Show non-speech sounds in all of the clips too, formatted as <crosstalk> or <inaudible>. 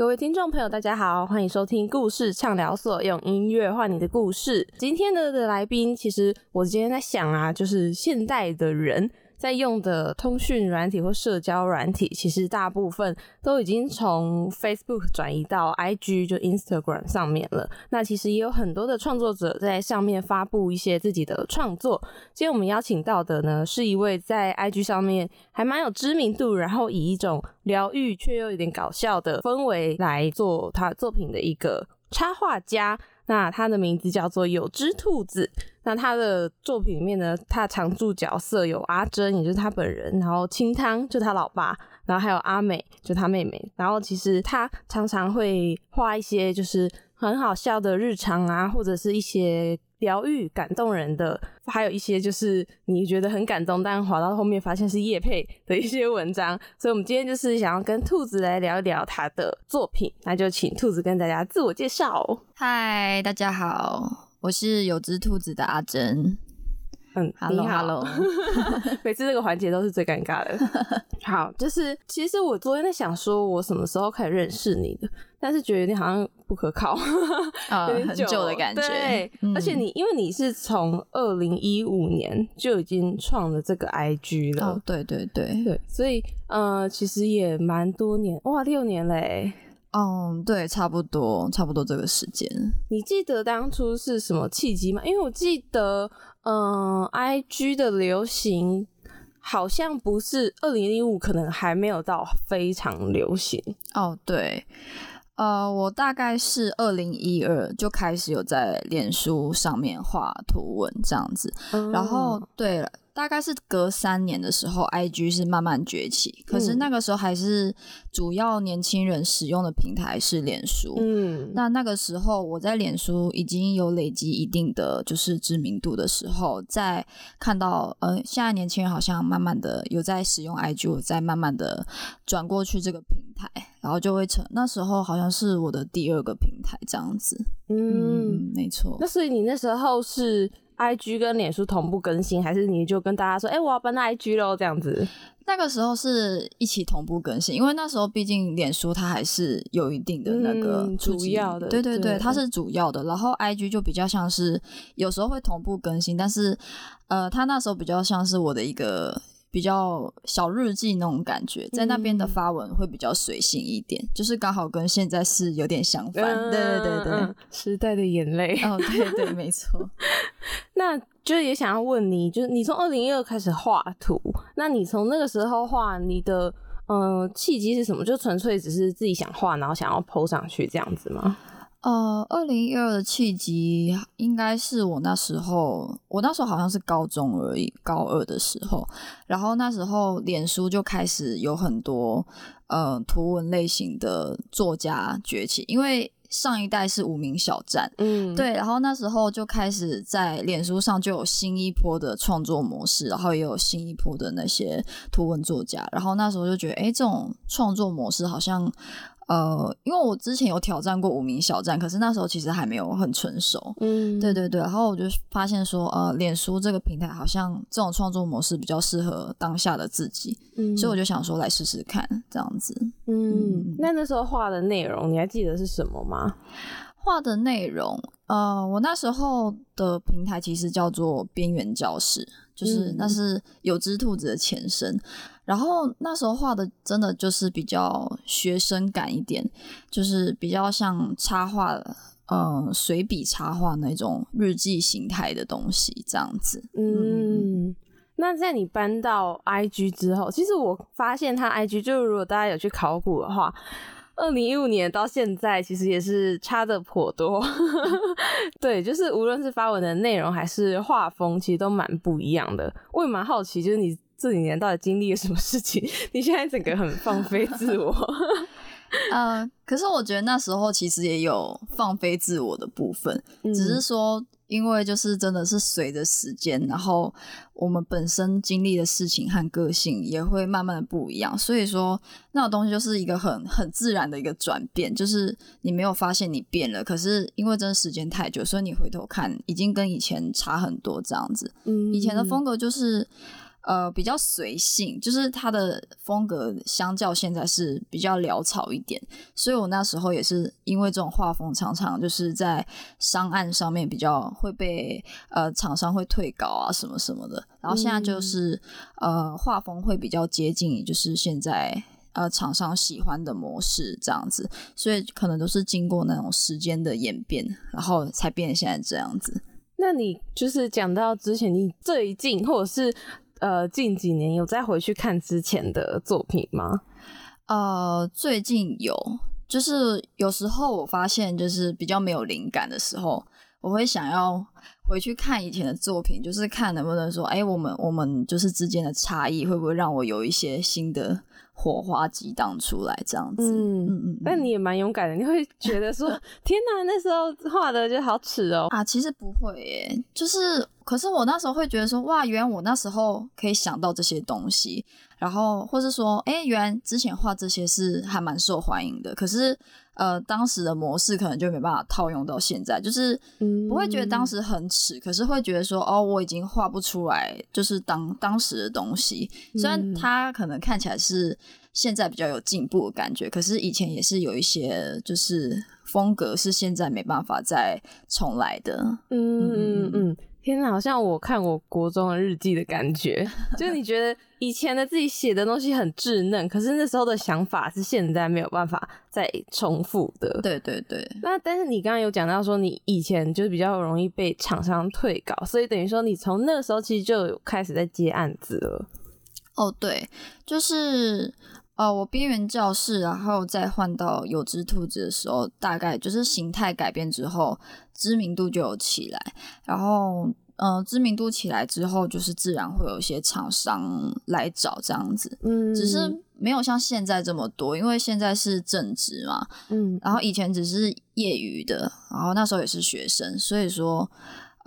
各位听众朋友，大家好，欢迎收听故事畅聊所，用音乐换你的故事。今天的的来宾，其实我今天在想啊，就是现代的人。在用的通讯软体或社交软体，其实大部分都已经从 Facebook 转移到 IG 就 Instagram 上面了。那其实也有很多的创作者在上面发布一些自己的创作。今天我们邀请到的呢，是一位在 IG 上面还蛮有知名度，然后以一种疗愈却又有点搞笑的氛围来做他作品的一个插画家。那他的名字叫做有只兔子。那他的作品里面呢，他常驻角色有阿珍，也就是他本人，然后清汤就他老爸，然后还有阿美就他妹妹。然后其实他常常会画一些就是很好笑的日常啊，或者是一些。疗愈、感动人的，还有一些就是你觉得很感动，但滑到后面发现是叶佩的一些文章。所以，我们今天就是想要跟兔子来聊一聊他的作品。那就请兔子跟大家自我介绍。嗨，大家好，我是有只兔子的阿珍。嗯，Hello，Hello，<laughs> <laughs> 每次这个环节都是最尴尬的。<laughs> 好，就是其实我昨天在想，说我什么时候开始认识你的，但是觉得你好像不可靠，有点久的感觉。对，而且你因为你是从二零一五年就已经创了这个 IG 了，哦，对对对对，所以呃，其实也蛮多年，哇，六年嘞。嗯，对，差不多，差不多这个时间。你记得当初是什么契机吗？因为我记得。嗯，I G 的流行好像不是二零零五，可能还没有到非常流行哦。对，呃，我大概是二零一二就开始有在脸书上面画图文这样子，然后对了。大概是隔三年的时候，IG 是慢慢崛起。可是那个时候还是主要年轻人使用的平台是脸书。嗯，那那个时候我在脸书已经有累积一定的就是知名度的时候，在看到呃现在年轻人好像慢慢的有在使用 IG，我在慢慢的转过去这个平台，然后就会成那时候好像是我的第二个平台这样子。嗯，没错。那所以你那时候是。I G 跟脸书同步更新，还是你就跟大家说，哎，我要搬到 I G 喽，这样子。那个时候是一起同步更新，因为那时候毕竟脸书它还是有一定的那个主要的，对对对，它是主要的。然后 I G 就比较像是有时候会同步更新，但是呃，它那时候比较像是我的一个。比较小日记那种感觉，在那边的发文会比较随性一点，就是刚好跟现在是有点相反。对对对对，时代的眼泪。哦，对对，没错。<laughs> 那就是也想要问你，就是你从二零一二开始画图，那你从那个时候画，你的嗯契机是什么？就纯粹只是自己想画，然后想要 PO 上去这样子吗？呃，二零一二的契机应该是我那时候，我那时候好像是高中而已，高二的时候，然后那时候脸书就开始有很多呃图文类型的作家崛起，因为上一代是无名小站，嗯，对，然后那时候就开始在脸书上就有新一波的创作模式，然后也有新一波的那些图文作家，然后那时候就觉得，哎，这种创作模式好像。呃，因为我之前有挑战过无名小站，可是那时候其实还没有很成熟。嗯，对对对。然后我就发现说，呃，脸书这个平台好像这种创作模式比较适合当下的自己，嗯所以我就想说来试试看这样子。嗯，那那时候画的内容你还记得是什么吗？画的内容，呃，我那时候的平台其实叫做边缘教室，就是那是有只兔子的前身。然后那时候画的真的就是比较学生感一点，就是比较像插画，嗯，随笔插画那种日记形态的东西这样子。嗯，那在你搬到 IG 之后，其实我发现他 IG 就如果大家有去考古的话，二零一五年到现在其实也是差的颇多。<laughs> 对，就是无论是发文的内容还是画风，其实都蛮不一样的。我也蛮好奇，就是你。这几年到底经历了什么事情？<laughs> 你现在整个很放飞自我。<laughs> 呃，可是我觉得那时候其实也有放飞自我的部分，只是说因为就是真的是随着时间，然后我们本身经历的事情和个性也会慢慢的不一样，所以说那种东西就是一个很很自然的一个转变，就是你没有发现你变了，可是因为真的时间太久，所以你回头看已经跟以前差很多这样子。嗯，以前的风格就是。呃比较随性，就是它的风格相较现在是比较潦草一点，所以我那时候也是因为这种画风常常就是在商案上面比较会被呃厂商会退稿啊什么什么的，然后现在就是、呃画风会比较接近，就是现在。呃，厂商喜欢的模式这样子，所以可能都是经过那种时间的演变，然后才变成现在这样子。那你就是讲到之前，你最近或者是呃近几年有再回去看之前的作品吗？呃，最近有，就是有时候我发现就是比较没有灵感的时候，我会想要回去看以前的作品，就是看能不能说，哎，我们我们就是之间的差异会不会让我有一些新的火花激荡出来，这样子。嗯嗯嗯嗯但你也蛮勇敢的，你会觉得说，<laughs> 天哪，那时候画的就好耻哦、啊，其实不会耶，就是，可是我那时候会觉得说，哇，原来我那时候可以想到这些东西，然后或是说，哎，原来之前画这些是还蛮受欢迎的，可是，呃，当时的模式可能就没办法套用到现在，就是嗯不会觉得当时很耻，可是会觉得说，哦，我已经画不出来，就是当当时的东西，虽然嗯。它可能看起来是现在比较有进步的感觉，可是以前也是有一些就是风格是现在没办法再重来的。嗯嗯嗯嗯，天哪，好像我看我国中的日记的感觉，<laughs> 就是你觉得以前的自己写的东西很稚嫩，可是那时候的想法是现在没有办法再重复的。对对对，那但是你刚刚有讲到说，你以前就是比较容易被厂商退稿，所以等于说你从那个时候其实就有开始在接案子了。哦对，就是呃，我边缘教室，然后再换到有只兔子的时候，大概就是形态改变之后，知名度就有起来，然后。呃，知名度起来之后，就是自然会有一些厂商来找这样子，嗯，只是没有像现在这么多，因为现在是正职嘛，嗯然后以前只是业余的，然后那时候也是学生，所以说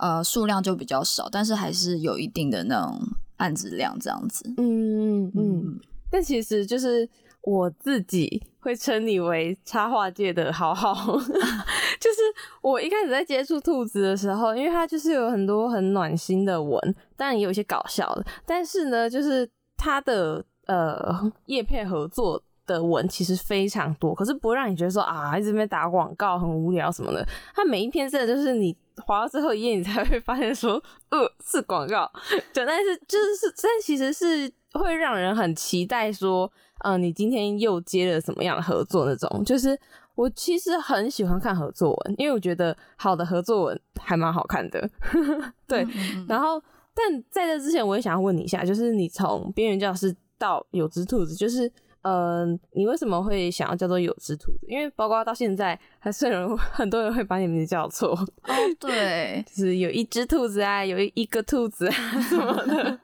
呃数量就比较少，但是还是有一定的那种案子量这样子。嗯嗯嗯，但其实就是我自己会称你为插画界的好好，<laughs> 就是我一开始在接触兔子的时候，因为它就是有很多很暖心的文，当然也有一些搞笑的，但是呢，就是它的呃叶配合作。的文其实非常多，可是不会让你觉得说啊，一直在打广告很无聊什么的。它每一篇真的就是你滑到最后一页，你才会发现说，呃，是广告。<laughs> 对，但是就是是，但其实是会让人很期待说，呃，你今天又接了什么样的合作那种。就是我其实很喜欢看合作文，因为我觉得好的合作文还蛮好看的。<laughs> 对，嗯嗯嗯然后，但在这之前，我也想要问你一下，就是你从边缘教室到有只兔子，就是呃，你为什么会想要叫做有只兔子？因为包括到现在，还是有人 <laughs> 很多人会把你名字叫错，哦，对，<laughs> 就是有一只兔子啊，有一一个兔子啊什么的。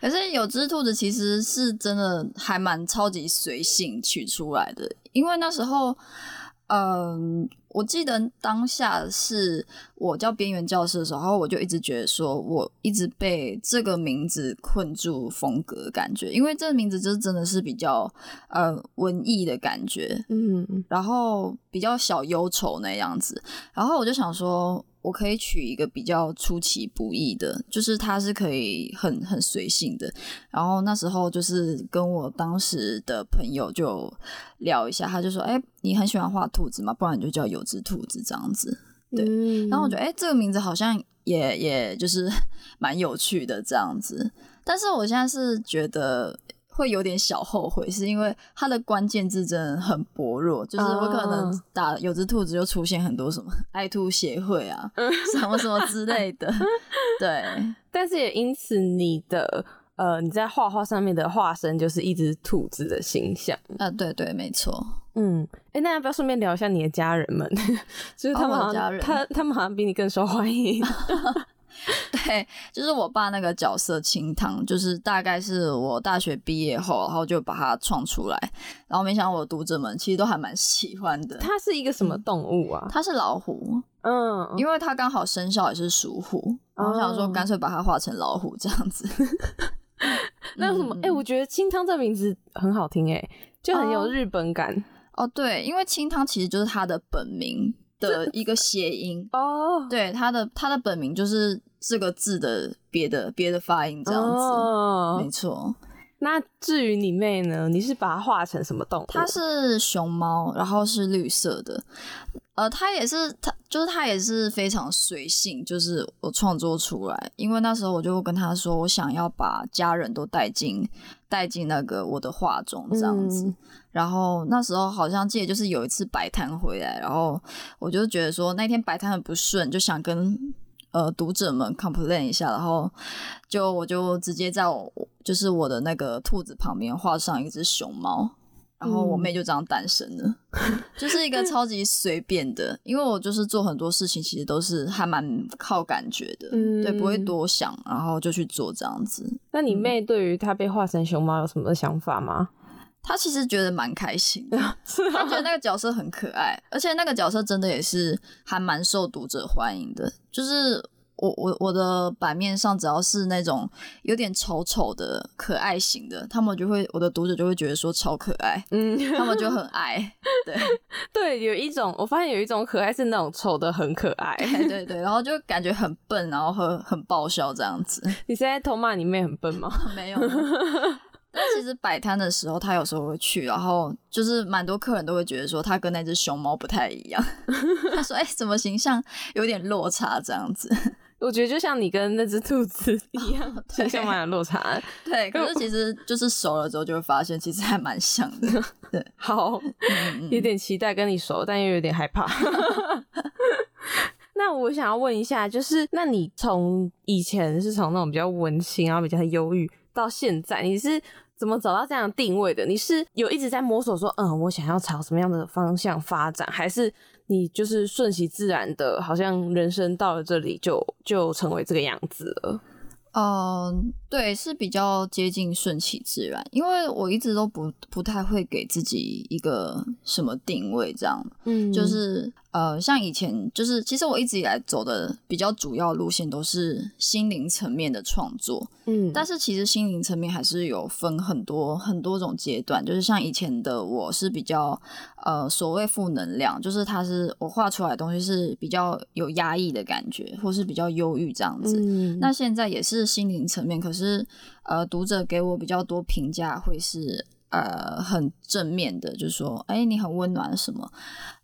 可是有只兔子其实是真的还蛮超级随性取出来的，因为那时候，嗯，我记得当下是我叫边缘教室的时候，我就一直觉得说，我一直被这个名字困住风格的感觉，因为这个名字就真的是比较呃文艺的感觉，嗯。然后比较小忧愁那样子，然后我就想说，我可以取一个比较出其不意的，就是他是可以很很随性的。然后那时候就是跟我当时的朋友就聊一下，他就说：“哎、你很喜欢画兔子吗？不然你就叫有只兔子这样子。”对嗯然后我觉得，哎、这个名字好像也也就是 <laughs> 蛮有趣的这样子。但是我现在是觉得会有点小后悔，是因为它的关键字真的很薄弱，就是我可能哦打有只兔子就出现很多什么爱兔协会啊，什么什么之类的。<laughs> 对，<laughs> 但是也因此你的呃你在画画上面的化身就是一只兔子的形象。啊，对对，没错。嗯，哎、那要不要顺便聊一下你的家人们？<laughs> 就是他们好像、哦我的家人他他们好像比你更受欢迎。<laughs> 对，就是我爸那个角色清汤，就是大概是我大学毕业后，然后就把它创出来，然后没想到我的读者们其实都还蛮喜欢的。它是一个什么动物啊？它是老虎，嗯，因为它刚好生肖也是属虎，然后想说哦干脆把它画成老虎这样子。<laughs> 那有什么？哎、嗯我觉得清汤这名字很好听、哎，就很有哦日本感。哦，对，因为清汤其实就是它的本名的一个谐音。哦，对，他的他的本名就是这个字的别的别的发音这样子。哦没错，那至于你妹呢？你是把它画成什么动物？它是熊猫，然后是绿色的。呃，它也是它，就是它也是非常随性，就是我创作出来。因为那时候我就跟他说，我想要把家人都带进带进那个我的画中这样子。嗯然后那时候好像记得就是有一次摆摊回来，然后我就觉得说那天摆摊很不顺，就想跟呃读者们 complain 一下，然后就我就直接在我就是我的那个兔子旁边画上一只熊猫。然后我妹就这样诞生了，就是一个超级随便的，因为我就是做很多事情，其实都是还蛮靠感觉的，嗯对，不会多想，然后就去做这样子。那你妹对于她被画成熊猫有什么想法吗？她其实觉得蛮开心的，他觉得那个角色很可爱，而且那个角色真的也是还蛮受读者欢迎的。就是我我我的版面上只要是那种有点丑丑的可爱型的，他们就会我的读者就会觉得说超可爱，嗯，他们就很 <laughs> 爱。对对，有一种我发现有一种可爱是那种丑的很可爱。对对对，然后就感觉很笨，然后很很爆笑这样子。你现在偷骂你妹很笨吗？<laughs> 没有。但其实摆摊的时候，他有时候会去，然后就是蛮多客人都会觉得说他跟那只熊猫不太一样。<laughs> 他说：“哎、怎么形象有点落差这样子 <laughs> 我觉得就像你跟那只兔子一样，形象蛮有落差的。？”对，<laughs> 可是其实就是熟了之后就会发现，其实还蛮像的。好，嗯有点期待跟你熟，但又有点害怕。那我想要问一下，就是那你从以前是从那种比较文青，然后比较忧郁，到现在你是怎么找到这样的定位的？你是有一直在摸索说，嗯，我想要朝什么样的方向发展，还是你就是顺其自然的，好像人生到了这里就就成为这个样子了？嗯，对，是比较接近顺其自然，因为我一直都不不太会给自己一个什么定位，这样。嗯就是呃，像以前就是，其实我一直以来走的比较主要路线都是心灵层面的创作，嗯，但是其实心灵层面还是有分很多很多种阶段，就是像以前的我是比较呃所谓负能量，就是它是我画出来的东西是比较有压抑的感觉，或是比较忧郁这样子。嗯那现在也是心灵层面，可是呃，读者给我比较多评价会是呃很正面的，就是说，哎、你很温暖什么。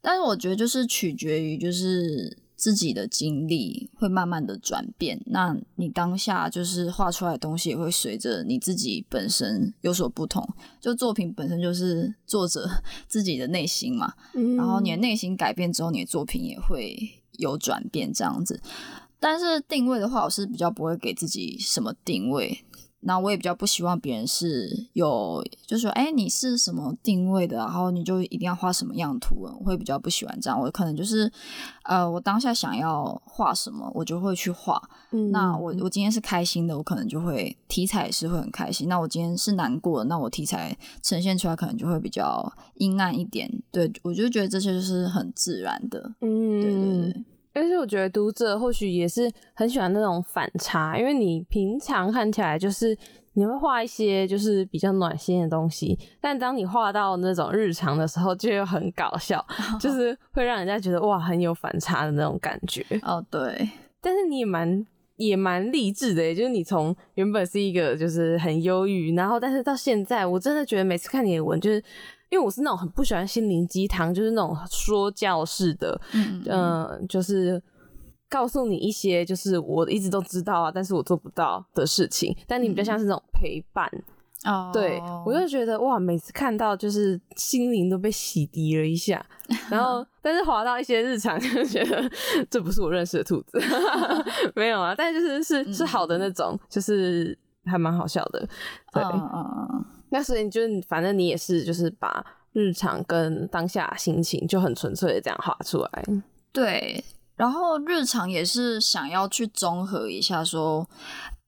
但是我觉得就是取决于就是自己的经历会慢慢的转变，那你当下就是画出来的东西也会随着你自己本身有所不同。就作品本身就是作者 <laughs> 自己的内心嘛，嗯然后你的内心改变之后，你的作品也会有转变这样子。但是定位的话，我是比较不会给自己什么定位。那我也比较不希望别人是有，就是说，哎、你是什么定位的，然后你就一定要画什么样的图文，我会比较不喜欢这样。我可能就是，呃，我当下想要画什么，我就会去画。嗯那我我今天是开心的，我可能就会题材也是会很开心。那我今天是难过的，那我题材呈现出来可能就会比较阴暗一点。对我就觉得这些就是很自然的。嗯，对对对。而且我觉得读者或许也是很喜欢那种反差，因为你平常看起来就是你会画一些就是比较暖心的东西，但当你画到那种日常的时候，就又很搞笑，<laughs> 就是会让人家觉得哇很有反差的那种感觉。哦，对，但是你也蛮也蛮励志的，就是你从原本是一个就是很忧郁，然后但是到现在，我真的觉得每次看你的文，就是因为我是那种很不喜欢心灵鸡汤，就是那种说教式的，嗯嗯、就是告诉你一些就是我一直都知道啊，但是我做不到的事情，但你比较像是那种陪伴。哦，对我就觉得哇，每次看到就是心灵都被洗涤了一下，<laughs> 然后但是滑到一些日常，就觉得这不是我认识的兔子，<laughs> 没有啊，但就是是是好的那种，就是还蛮好笑的。对，嗯嗯嗯，那所以你就是反正你也是就是把日常跟当下心情就很纯粹的这样画出来。对。然后日常也是想要去综合一下说。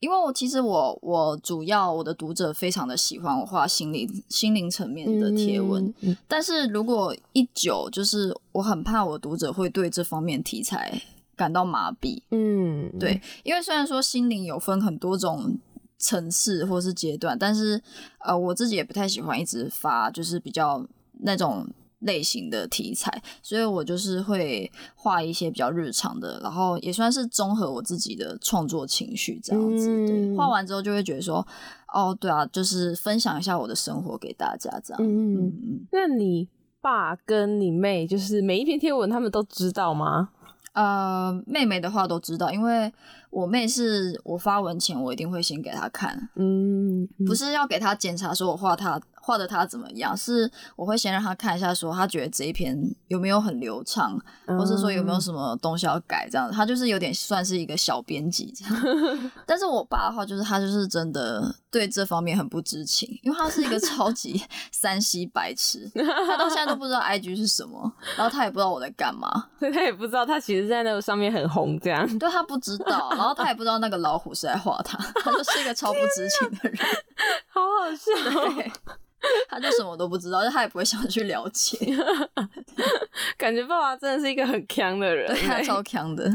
因为我其实我我主要我的读者非常的喜欢我画心灵心灵层面的贴文，嗯但是如果一久，就是我很怕我读者会对这方面题材感到麻痹。嗯，对，因为虽然说心灵有分很多种层次或是阶段，但是呃，我自己也不太喜欢一直发就是比较那种类型的题材，所以我就是会画一些比较日常的，然后也算是综合我自己的创作情绪这样子。画完之后就会觉得说，哦，对啊，就是分享一下我的生活给大家这样。嗯嗯嗯。那你爸跟你妹，就是每一篇贴文他们都知道吗？呃，妹妹的话都知道，因为我妹是我发文前我一定会先给她看，嗯，不是要给她检查说我画她画的她怎么样，是我会先让她看一下，说她觉得这一篇有没有很流畅，或是说有没有什么东西要改，这样她就是有点算是一个小编辑这样。<laughs> 但是我爸的话，就是他就是真的对这方面很不知情，因为他是一个超级 <laughs> 山西白痴，他到现在都不知道 IG 是什么，然后他也不知道我在干嘛。所以他也不知道他其实在那个上面很红，这样。对他不知道，<laughs> 然后他也不知道那个老虎是在画他，他就是一个超不知情的人，好好笑。<laughs> 他就什么都不知道，就他也不会想去了解，<laughs> 感觉爸爸真的是一个很强的人对超强的，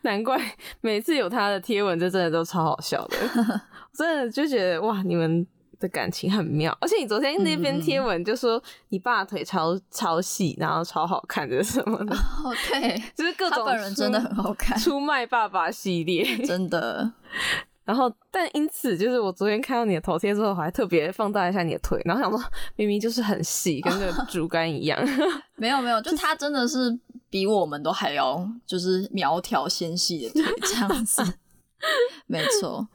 难怪每次有他的贴文，就真的都超好笑的。<laughs> 真的就觉得哇，你们的感情很妙。而且你昨天那篇贴文就说你爸腿超超细，然后超好看的什么的，哦，对，<laughs> 就是各种人真的很好看，出卖爸爸系列。<laughs> 真的，然后，但因此就是我昨天看到你的头贴之后，我还特别放大一下你的腿，然后想说明明就是很细，跟个竹竿一样。<laughs> 没有没有，就他真的是比我们都还要就是苗条纤细的腿这样子，没错，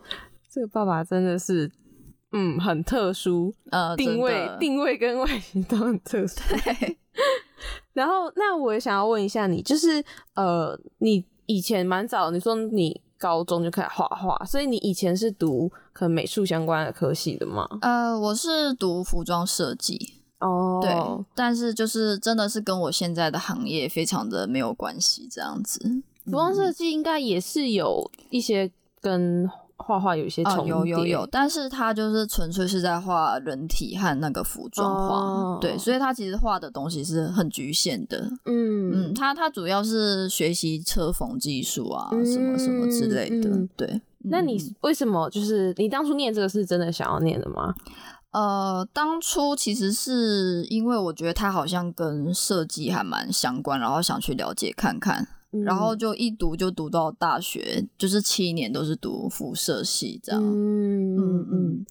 这个爸爸真的是，嗯，很特殊，呃，定位定位跟外形都很特殊。对。然后，那我也想要问一下你，就是呃，你以前蛮早，你说你高中就开始画画，所以你以前是读可能美术相关的科系的吗？呃，我是读服装设计，哦对，但是就是真的是跟我现在的行业非常的没有关系，这样子。服装设计应该也是有一些跟画画有一些哦，重叠、有有有，但是他就是纯粹是在画人体和那个服装画，哦对，所以他其实画的东西是很局限的。嗯嗯，他他主要是学习车缝技术啊，什么什么之类的。对，那你嗯为什么就是你当初念这个是真的想要念的吗？呃，当初其实是因为我觉得它好像跟设计还蛮相关，然后想去了解看看，然后就一读就读到大学，就是七年都是读辐射系这样。嗯嗯嗯，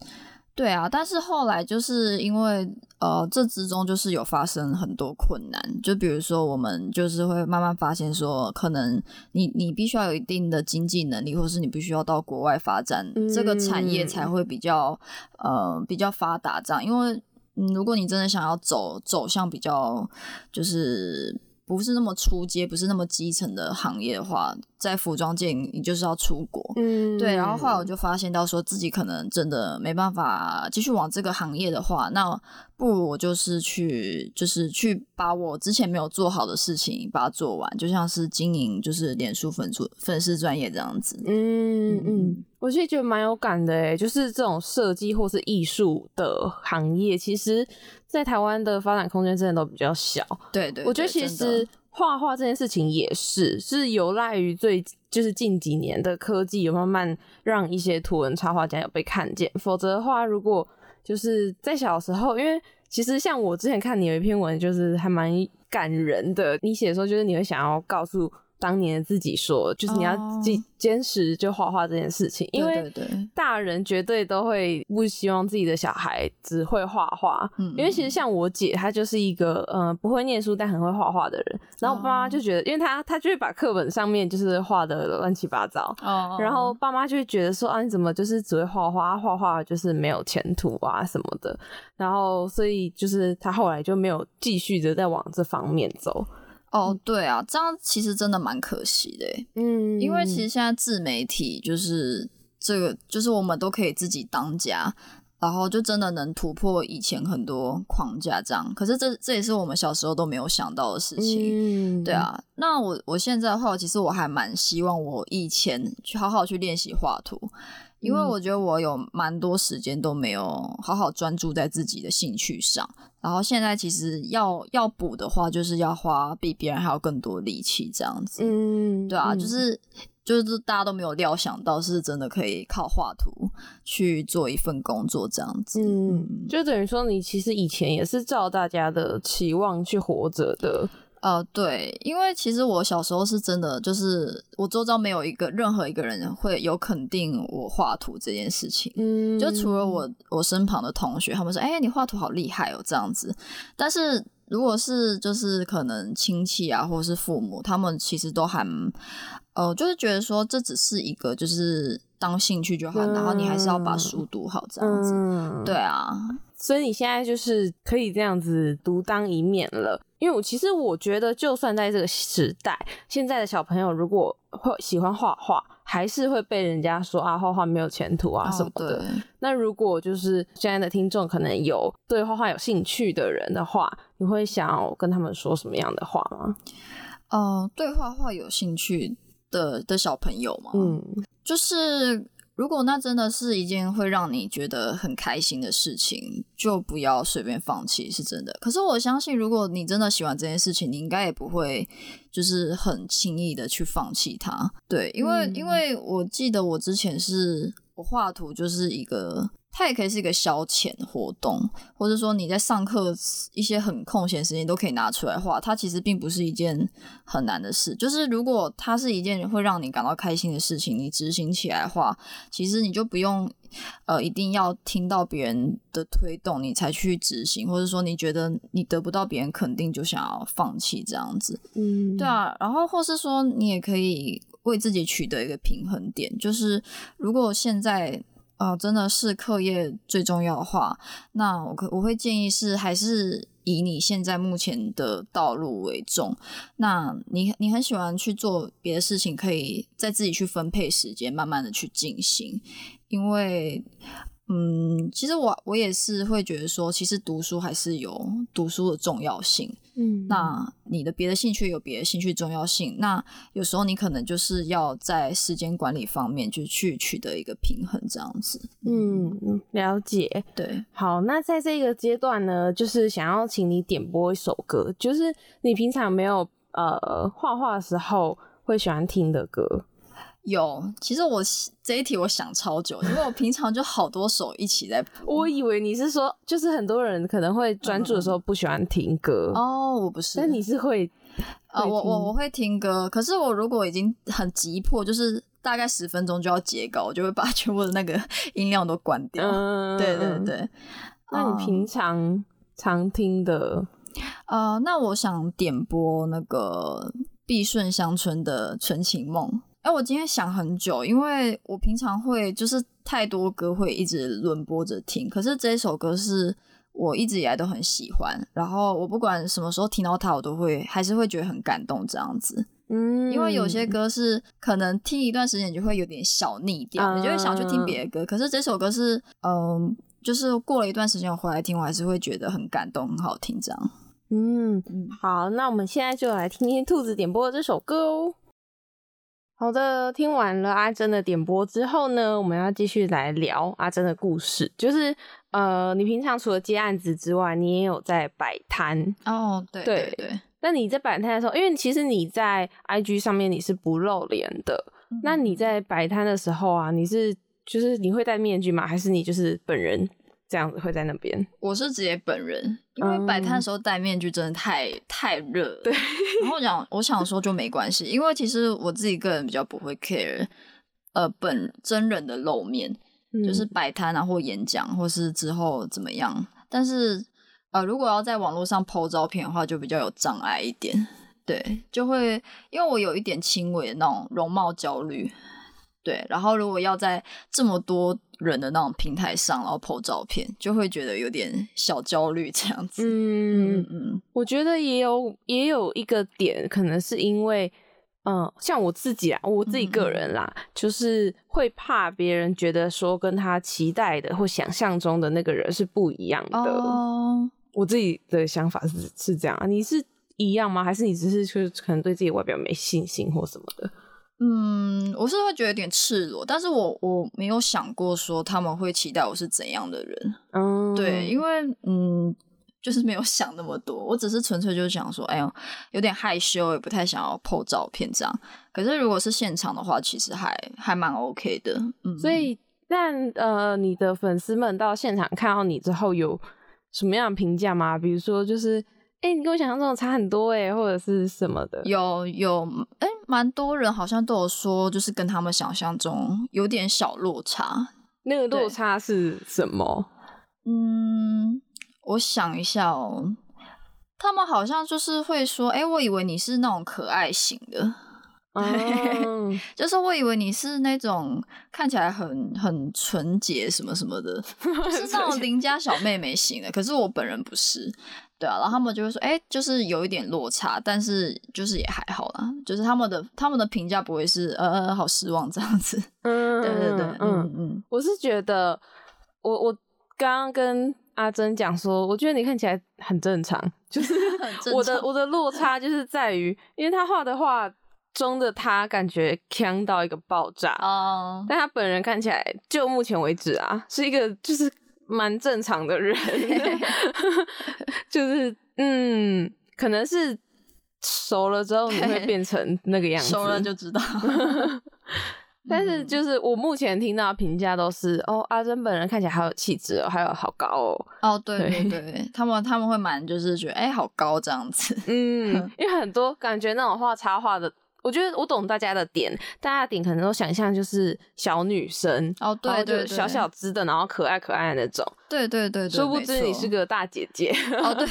对啊，但是后来就是因为呃，这之中就是有发生很多困难，就比如说我们就是会慢慢发现说，可能你你必须要有一定的经济能力，或是你必须要到国外发展，这个产业才会比较呃比较发达这样，因为嗯，如果你真的想要走走向比较就是。不是那么出街，不是那么基层的行业的话，在服装界你就是要出国，嗯对，然后后来我就发现到说自己可能真的没办法继续往这个行业的话，那不如我就是去，就是去把我之前没有做好的事情把它做完，就像是经营就是脸书粉丝粉丝专业这样子。嗯嗯嗯，我其实觉得蛮有感的诶，就是这种设计或是艺术的行业，其实在台湾的发展空间真的都比较小。对对我觉得其实的画画这件事情也是，是有赖于最就是近几年的科技有慢慢让一些图文插画家有被看见，否则的话，如果就是在小时候，因为其实像我之前看你有一篇文，就是还蛮感人的，你写的时候就是你会想要告诉。当年的自己说，就是你要哦坚坚持就画画这件事情，因为大人绝对都会不希望自己的小孩只会画画，嗯因为其实像我姐，她就是一个呃不会念书但很会画画的人。然后我爸妈就觉得，因为她她就会把课本上面就是画的乱七八糟，哦然后爸妈就会觉得说啊你怎么就是只会画画，画画就是没有前途啊什么的。然后所以就是她后来就没有继续的再往这方面走。哦，对啊，这样其实真的蛮可惜的，嗯因为其实现在自媒体就是这个，就是我们都可以自己当家，然后就真的能突破以前很多框架这样。可是这这也是我们小时候都没有想到的事情。嗯对，啊，那我我现在的话，其实我还蛮希望我以前去好好去练习画图，因为嗯我觉得我有蛮多时间都没有好好专注在自己的兴趣上。然后现在其实要要补的话，就是要花比别人还要更多力气这样子。嗯，对啊，嗯就是就是大家都没有料想到是真的可以靠画图去做一份工作这样子。嗯，就等于说你其实以前也是照大家的期望去活着的。呃，对，因为其实我小时候是真的，就是我周遭没有一个任何一个人会有肯定我画图这件事情，嗯，就除了我我身旁的同学，他们说，哎，你画图好厉害哦，这样子。但是如果是就是可能亲戚啊，或者是父母，他们其实都还，呃，就是觉得说这只是一个就是当兴趣就好，然后你还是要把书读好这样子。嗯，对啊，所以你现在就是可以这样子独当一面了。因为我其实我觉得，就算在这个时代，现在的小朋友如果会喜欢画画，还是会被人家说啊，画画没有前途啊什么的。对那如果就是现在的听众可能有对画画有兴趣的人的话，你会想要跟他们说什么样的话吗？呃，对画画有兴趣的的小朋友嘛，嗯就是如果那真的是一件会让你觉得很开心的事情，就不要随便放弃，是真的。可是我相信，如果你真的喜欢这件事情，你应该也不会就是很轻易的去放弃它。对，因为、嗯因为我记得我之前是我画图就是一个。它也可以是一个消遣活动，或者说你在上课一些很空闲时间都可以拿出来画。它其实并不是一件很难的事，就是如果它是一件会让你感到开心的事情，你执行起来的话，其实你就不用呃一定要听到别人的推动你才去执行，或者说你觉得你得不到别人肯定就想要放弃这样子。嗯，对啊，然后或是说你也可以为自己取得一个平衡点，就是如果现在。哦，真的是课业最重要的话，那我可我会建议是还是以你现在目前的道路为重。那你你很喜欢去做别的事情，可以再自己去分配时间，慢慢的去进行。因为，嗯，其实我我也是会觉得说，其实读书还是有读书的重要性。嗯，那你的别的兴趣有别的兴趣重要性，那有时候你可能就是要在时间管理方面就去取得一个平衡，这样子。嗯嗯了解。对，好，那在这个阶段呢，就是想要请你点播一首歌，就是你平常没有呃画画的时候会喜欢听的歌？有。其实我这一题我想超久，因为我平常就好多首一起在 <laughs> 播。我以为你是说，就是很多人可能会专注的时候不喜欢听歌，哦，我不是，但你是会啊、我我我会听歌，可是我如果已经很急迫，就是大概十分钟就要截稿，我就会把 <laughs> 全部的那个音量都关掉。嗯，对对。对。嗯那你平常常听的，呃，那我想点播那个碧顺乡村的《纯情梦》。哎，我今天想很久，因为我平常会就是太多歌会一直轮播着听，可是这一首歌是我一直以来都很喜欢，然后我不管什么时候听到它，我都会还是会觉得很感动这样子。嗯，因为有些歌是可能听一段时间你就会有点小腻掉，你就会想去听别的歌。可是这首歌是，嗯，就是过了一段时间我回来听，我还是会觉得很感动、很好听这样。嗯，嗯好，那我们现在就来听听兔子点播的这首歌哦。好的，听完了阿珍的点播之后呢，我们要继续来聊阿珍的故事。就是呃，你平常除了接案子之外，你也有在摆摊。哦，对对对对，那你在摆摊的时候，因为其实你在 IG 上面你是不露脸的，那你在摆摊的时候啊，你是就是你会戴面具吗？还是你就是本人这样子会在那边？我是直接本人，因为摆摊的时候戴面具真的太太热了。对，然后讲我想说就没关系，因为其实我自己个人比较不会 care，呃，本真人的露面。就是嗯摆摊啊，或演讲，或是之后怎么样。但是呃，如果要在网络上 PO 照片的话，就比较有障碍一点。对，就会因为我有一点轻微的那种容貌焦虑。对，然后如果要在这么多人的那种平台上，然后 PO 照片，就会觉得有点小焦虑这样子。嗯嗯嗯我觉得也有也有一个点，可能是因为，嗯、像我自己啊，我自己个人啦，就是会怕别人觉得说跟他期待的或想象中的那个人是不一样的。哦，我自己的想法是是这样啊，你是一样吗？还是你只是就是可能对自己外表没信心或什么的？嗯，我是会觉得有点赤裸，但是我我没有想过说他们会期待我是怎样的人。嗯，对，因为嗯，就是没有想那么多，我只是纯粹就是想说，哎呦，有点害羞，也不太想要 po 照片这样。可是如果是现场的话，其实还还蛮 OK 的。嗯，所以，但呃，你的粉丝们到现场看到你之后有什么样的评价吗？比如说，就是哎，你跟我想象中的差很多哎，或者是什么的？有有，哎，蛮多人好像都有说，就是跟他们想象中有点小落差。那个落差是什么？嗯。我想一下哦，他们好像就是会说：“哎，我以为你是那种可爱型的，<laughs> 就是我以为你是那种看起来很很纯洁什么什么的，<laughs> 就是那种邻家小妹妹型的。可是我本人不是，对啊。然后他们就会说：哎，就是有一点落差，但是就是也还好啦。就是他们的他们的评价不会是呃好失望这样子。嗯，对对对，嗯嗯，我是觉得我我刚刚跟。阿珍讲说：“我觉得你看起来很正常，就是 <laughs> 我的我的落差就是在于，因为他画的画中的他感觉强到一个爆炸哦，但他本人看起来就目前为止啊，是一个就是蛮正常的人，<laughs> 就是嗯，可能是熟了之后你会变成那个样子，熟了就知道。<laughs> <laughs> ”但是就是我目前听到评价都是哦，阿珍本人看起来好有气质哦，还有好高哦。哦，对对对，他们他们会蛮就是觉得哎，好高这样子。嗯，因为很多感觉那种画插画的。我觉得我懂大家的点，大家的点可能都想象就是小女生哦，对对，小小只的，然后可爱可爱的那种，对对对，殊不知你是个大姐姐哦，对，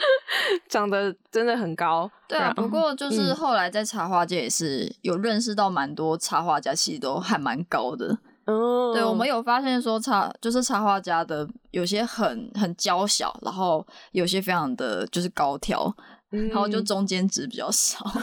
<laughs> 长得真的很高，对啊。不过就是后来在插画界也是有认识到蛮多插画家，其实都还蛮高的哦。对，我们有发现说插就是插画家的有些很很娇小，然后有些非常的就是高挑，然后就中间值比较少。<laughs>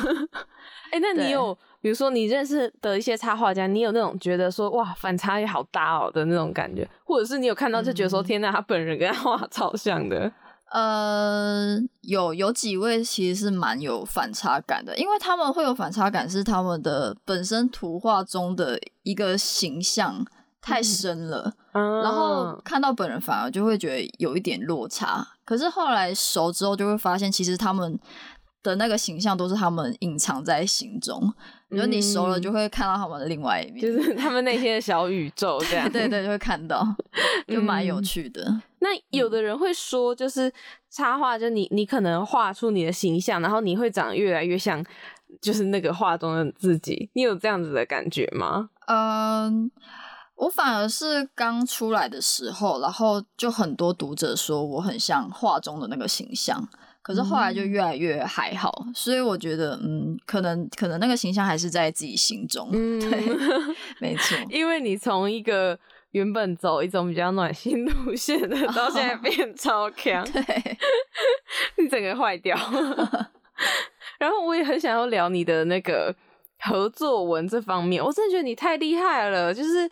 哎，那你有比如说你认识的一些插画家，你有那种觉得说哇反差也好大哦的那种感觉，或者是你有看到就觉得说天哪，他本人跟他画超像的？呃，有有几位其实是蛮有反差感的，因为他们会有反差感，是他们的本身图画中的一个形象太深了，然后看到本人反而就会觉得有一点落差。可是后来熟之后就会发现，其实他们。的那个形象都是他们隐藏在心中，你说你熟了就会看到他们的另外一面，就是 <laughs> 他们那些的小宇宙这样，对对，<laughs> 就会看到，就蛮有趣的。那有的人会说，就是插画，就你你可能画出你的形象，然后你会长得越来越像，就是那个画中的自己。你有这样子的感觉吗？嗯，我反而是刚出来的时候，然后就很多读者说我很像画中的那个形象。可是后来就越来越还好，所以我觉得，嗯，可能可能那个形象还是在自己心中，<laughs> 对，<laughs> 没错。因为你从一个原本走一种比较暖心路线的，到现在变超 <laughs> 强，对，你整个坏掉。然后我也很想要聊你的那个合作文这方面，我真的觉得你太厉害了，就是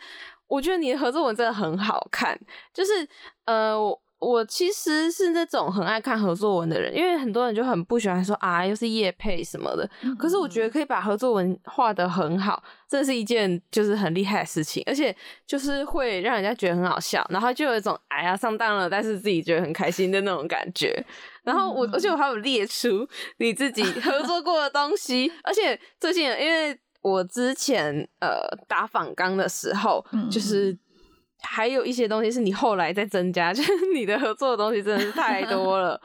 我觉得你的合作文真的很好看，就是呃。我其实是那种很爱看合作文的人，因为很多人就很不喜欢说啊，又是叶配什么的。可是我觉得可以把合作文画的很好，这是一件就是很厉害的事情，而且就是会让人家觉得很好笑，然后就有一种哎呀上当了，但是自己觉得很开心的那种感觉。然后我而且我还有列出你自己合作过的东西，而且最近因为我之前呃打仿钢的时候，就是。还有一些东西是你后来在增加，<laughs> 就是你的合作的东西真的是太多了。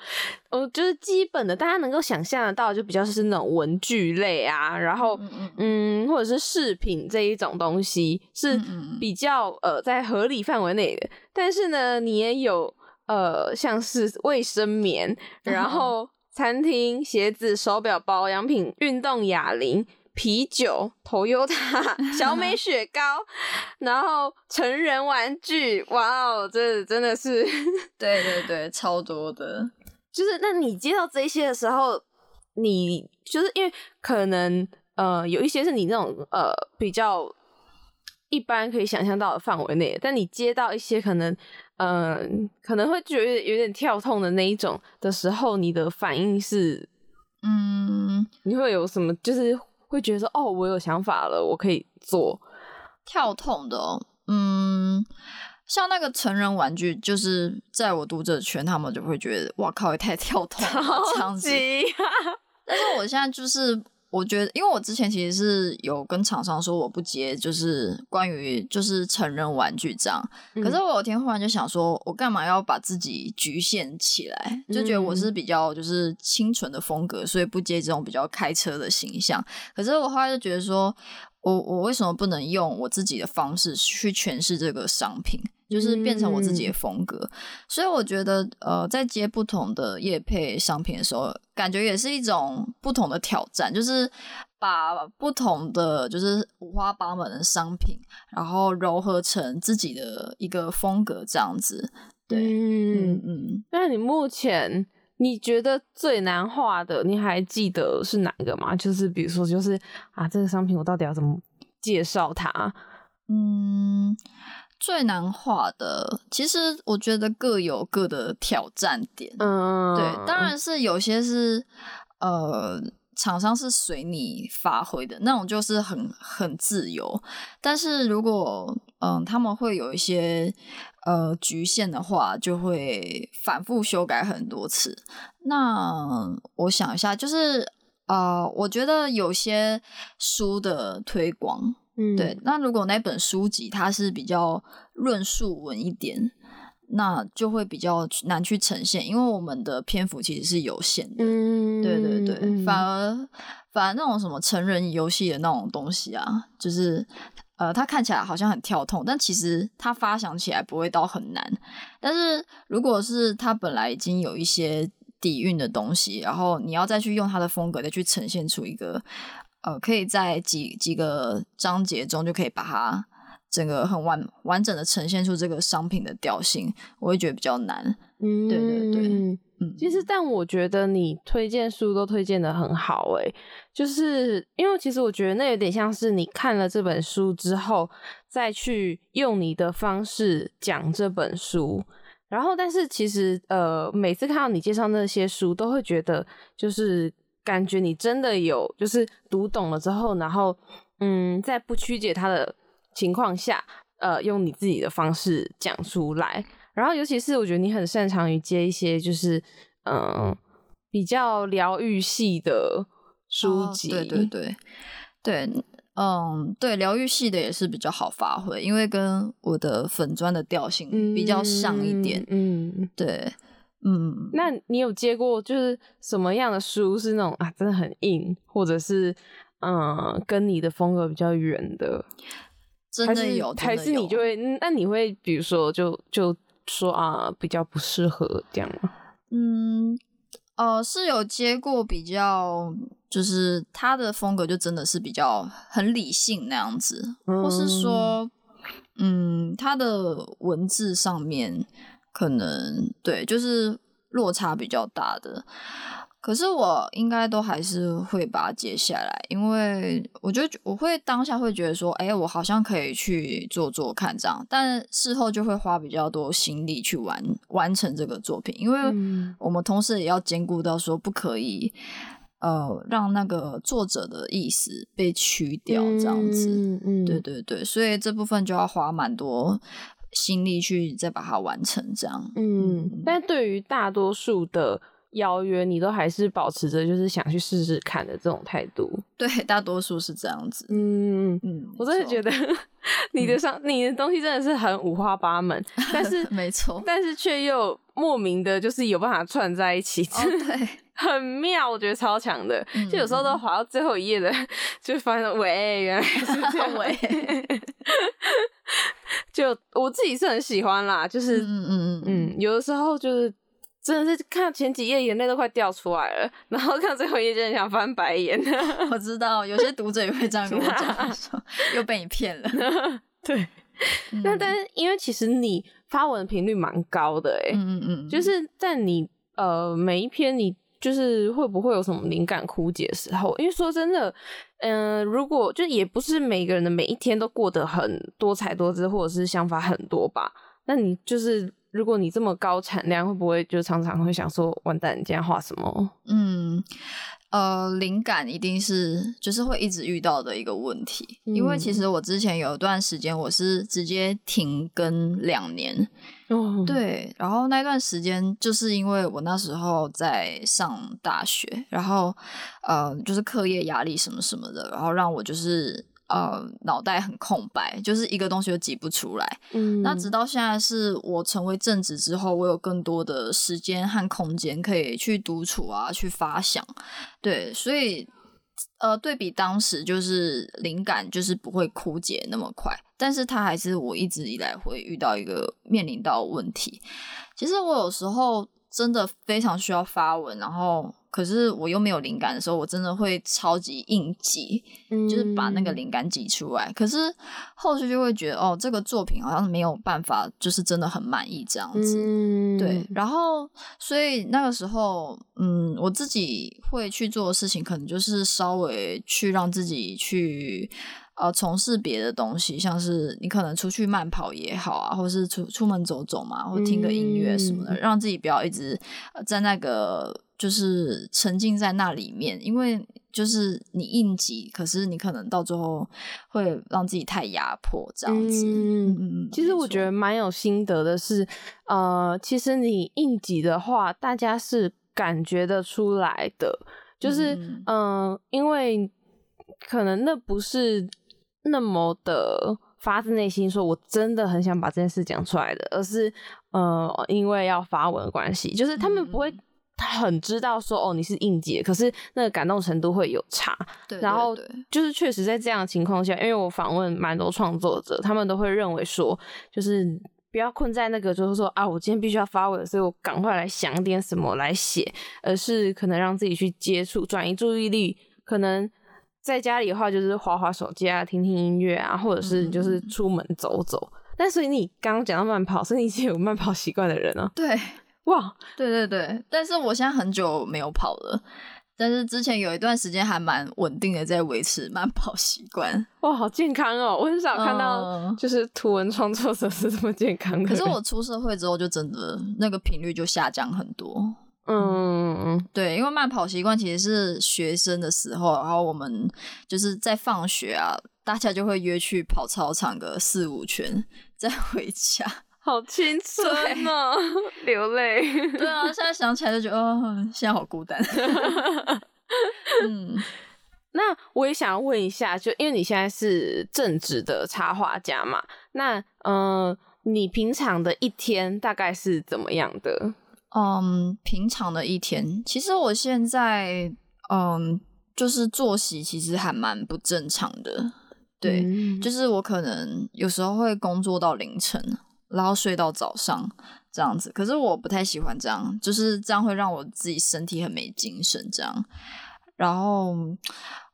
我就是基本的，大家能够想象得到，就比较是那种文具类啊，然后嗯，或者是饰品这一种东西是比较呃在合理范围内的。但是呢，你也有呃像是卫生棉，然后餐厅、鞋子、手表、保养品、运动哑铃。啤酒、头优塔、小美雪糕，然后成人玩具，哇哦，这真的是，<laughs> 对对对，超多的。就是，那你接到这些的时候，你就是因为可能呃，有一些是你那种呃比较一般可以想象到的范围内，但你接到一些可能嗯可能会觉得有点跳痛的那一种的时候，你的反应是嗯，你会有什么就是？会觉得说哦，我有想法了，我可以做跳痛的。嗯，像那个成人玩具，就是在我读者圈，他们就会觉得哇靠，也太跳痛了这样子。<laughs> 但是我现在就是。我觉得，因为我之前其实是有跟厂商说我不接，就是关于就是成人玩具这样。可是我有天忽然就想说，我干嘛要把自己局限起来？就觉得我是比较就是清纯的风格，所以不接这种比较开车的形象。可是我后来就觉得说，我我为什么不能用我自己的方式去诠释这个商品？就是变成我自己的风格，所以我觉得，呃，在接不同的业配商品的时候，感觉也是一种不同的挑战，就是把不同的就是五花八门的商品，然后糅合成自己的一个风格，这样子。对，嗯嗯。那你目前你觉得最难画的，你还记得是哪个吗？就是比如说，就是啊，这个商品我到底要怎么介绍它？嗯。最难画的，其实我觉得各有各的挑战点。嗯，对，当然是有些是呃，厂商是随你发挥的那种，就是很很自由。但是如果嗯，他们会有一些呃局限的话，就会反复修改很多次。那我想一下，就是呃，我觉得有些书的推广。嗯，对。那如果那本书籍它是比较论述文一点，那就会比较难去呈现，因为我们的篇幅其实是有限的。嗯，对对对。反而反而那种什么成人游戏的那种东西啊，就是呃，它看起来好像很跳痛，但其实它发想起来不会到很难。但是如果是它本来已经有一些底蕴的东西，然后你要再去用它的风格再去呈现出一个。呃，可以在几几个章节中就可以把它整个很完完整的呈现出这个商品的调性，我会觉得比较难。嗯，对对对，嗯，其实但我觉得你推荐书都推荐的很好，诶，就是因为其实我觉得那有点像是你看了这本书之后，再去用你的方式讲这本书，然后但是其实呃，每次看到你介绍那些书，都会觉得就是。感觉你真的有，就是读懂了之后，然后嗯，在不曲解它的情况下，呃，用你自己的方式讲出来。然后，尤其是我觉得你很擅长于接一些就是嗯比较疗愈系的书籍。对对对对，嗯，对，疗愈系的也是比较好发挥，因为跟我的粉砖的调性比较像一点。嗯，对。嗯，那你有接过就是什么样的书是那种啊，真的很硬，或者是嗯，跟你的风格比较远的？真的有，还是你就会？那你会比如说就就说啊，比较不适合这样吗？嗯，呃，是有接过比较，就是他的风格就真的是比较很理性那样子，或是说，嗯，他的文字上面。可能对，就是落差比较大的，可是我应该都还是会把它接下来，因为我觉得我会当下会觉得说，哎，我好像可以去做做看这样，但事后就会花比较多心力去完完成这个作品，因为我们同时也要兼顾到说，不可以呃让那个作者的意思被去掉这样子，对对对，所以这部分就要花蛮多。心力去再把它完成，这样。嗯，但对于大多数的邀约，你都还是保持着就是想去试试看的这种态度。对，大多数是这样子。嗯嗯，我真的觉得 <laughs> 你的上你的东西真的是很五花八门，<laughs> 但是 <laughs> 没错，但是却又莫名的，就是有办法串在一起。对，很妙，我觉得超强的。就有时候都滑到最后一页的，就发现喂，原来是这样喂。就我自己是很喜欢啦，就是嗯嗯嗯嗯，有的时候就是真的是看前几页眼泪都快掉出来了，然后看最后一页就很想翻白眼。<laughs> 我知道有些读者也会这样跟我讲，<laughs> 说又被你骗了。<laughs> 对，那但是因为其实你发文频率蛮高的哎，嗯嗯嗯，就是在你呃每一篇你。就是会不会有什么灵感枯竭的时候？因为说真的，嗯，如果就也不是每个人的每一天都过得很多彩多姿，或者是想法很多吧。那你就是如果你这么高产量，会不会就常常会想说，完蛋，你今天画什么？嗯，呃，灵感一定是就是会一直遇到的一个问题，因为其实我之前有一段时间我是直接停更两年，哦，对，然后那段时间就是因为我那时候在上大学，然后呃，就是课业压力什么什么的，然后让我就是呃脑袋很空白，就是一个东西都挤不出来。嗯，那直到现在是我成为正职之后，我有更多的时间和空间可以去独处啊，去发想。对，所以呃，对比当时就是灵感就是不会枯竭那么快，但是它还是我一直以来会遇到一个面临到的问题。其实我有时候真的非常需要发文，然后可是我又没有灵感的时候，我真的会超级应急，就是把那个灵感挤出来。可是后续就会觉得，哦，这个作品好像没有办法，就是真的很满意这样子。嗯，对，然后所以那个时候，嗯，我自己会去做的事情，可能就是稍微去让自己去呃从事别的东西，像是你可能出去慢跑也好啊，或是出出门走走嘛，或听个音乐什么的，嗯让自己不要一直呃在那个就是沉浸在那里面，因为就是你应急，可是你可能到最后会让自己太压迫这样子。嗯嗯嗯，其实我觉得。蛮有心得的是，呃，其实你应急的话，大家是感觉得出来的，就是嗯因为可能那不是那么的发自内心说，我真的很想把这件事讲出来的，而是呃，因为要发文的关系，就是他们不会嗯很知道说哦你是应届，可是那个感动程度会有差。对，然后就是确实在这样的情况下，因为我访问蛮多创作者，他们都会认为说，就是不要困在那个，就是说啊，我今天必须要发文，所以我赶快来想点什么来写，而是可能让自己去接触，转移注意力，可能。在家里的话，就是滑滑手机啊，听听音乐啊，或者是就是嗯出门走走。但所以你刚刚讲到慢跑，所以你是有慢跑习惯的人啊？对哇，对对对，但是我现在很久没有跑了，但是之前有一段时间还蛮稳定的在维持慢跑习惯。哇，好健康哦！我很少看到嗯就是图文创作者是这么健康的人。可是我出社会之后，就真的那个频率就下降很多。嗯嗯对，因为慢跑习惯其实是学生的时候，然后我们就是在放学啊，大家就会约去跑操场个四五圈，再回家。好青春哦，<laughs> 流泪。对啊，<laughs> 现在想起来就觉得，哦，现在好孤单。<laughs> 嗯，那我也想要问一下，就因为你现在是正职的插画家嘛，那嗯、呃你平常的一天大概是怎么样的？嗯，平常的一天，其实我现在嗯，就是作息其实还蛮不正常的。对，嗯就是我可能有时候会工作到凌晨，然后睡到早上这样子。可是我不太喜欢这样，就是这样会让我自己身体很没精神这样。然后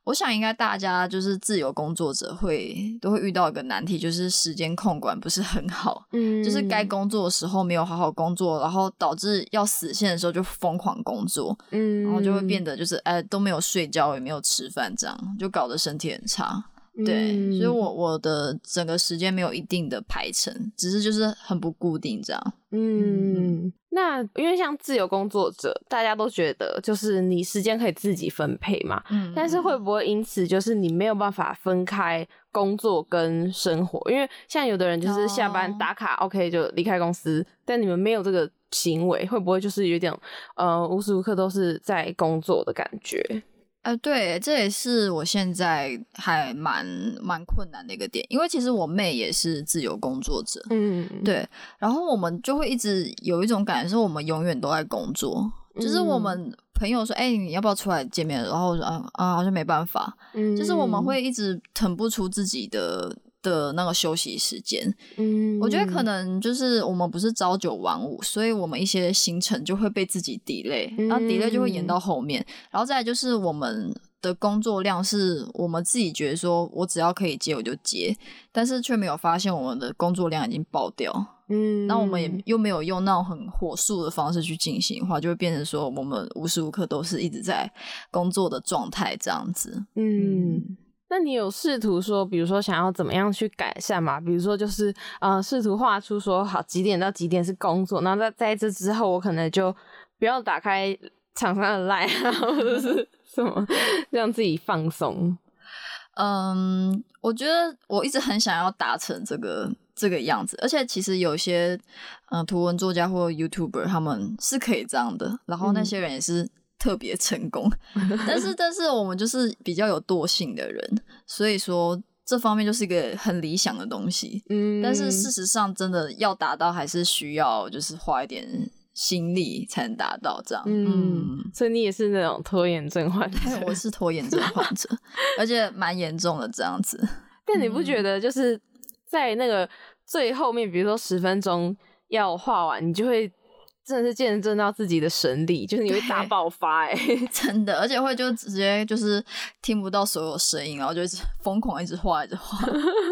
我想应该大家就是自由工作者会都会遇到一个难题，就是时间控管不是很好。嗯就是该工作的时候没有好好工作，然后导致要死线的时候就疯狂工作，嗯然后就会变得就是哎都没有睡觉，也没有吃饭，这样就搞得身体很差。对，嗯所以我我的整个时间没有一定的排程，只是就是很不固定这样。嗯，那因为像自由工作者，大家都觉得就是你时间可以自己分配嘛，嗯但是会不会因此就是你没有办法分开工作跟生活？因为像有的人就是下班哦打卡、OK 就离开公司，但你们没有这个行为，会不会就是有点呃无时无刻都是在工作的感觉？呃，对，这也是我现在还蛮蛮困难的一个点，因为其实我妹也是自由工作者，嗯，对，然后我们就会一直有一种感觉，是我们永远都在工作。就是我嗯们朋友说：“哎、你要不要出来见面？”然后我说：“啊啊，好像没办法。”嗯，就是我们会一直腾不出自己的的那个休息时间。嗯，我觉得可能就是我们不是朝九晚五，所以我们一些行程就会被自己 delay，然后 delay 就会延到后面。然后再来就是我们的工作量是我们自己觉得说我只要可以接我就接，但是却没有发现我们的工作量已经爆掉。嗯，那我们也又没有用那种很火速的方式去进行的话，就会变成说我们无时无刻都是一直在工作的状态这样子。嗯。那你有试图说，比如说想要怎么样去改善嘛？比如说就是呃，试图画出说好几点到几点是工作，然后在在这之后，我可能就不要打开厂商的 line 啊，或者是 <laughs> 什么让自己放松？嗯，我觉得我一直很想要达成这个这个样子，而且其实有些嗯、呃图文作家或 YouTuber 他们是可以这样的，然后那嗯些人也是特别成功，<laughs> 但是但是我们就是比较有惰性的人，所以说这方面就是一个很理想的东西，嗯但是事实上真的要达到还是需要就是花一点心力才能达到这样，嗯，所以你也是那种拖延症患者。嗯，我是拖延症患者，<laughs> 而且蛮严重的这样子。但你不嗯觉得就是在那个最后面，比如说十分钟要画完，你就会真的是见证到自己的神力，就是你会大爆发哎、<laughs> 真的，而且会就直接就是听不到所有声音，然后就一直疯狂一直画一直画。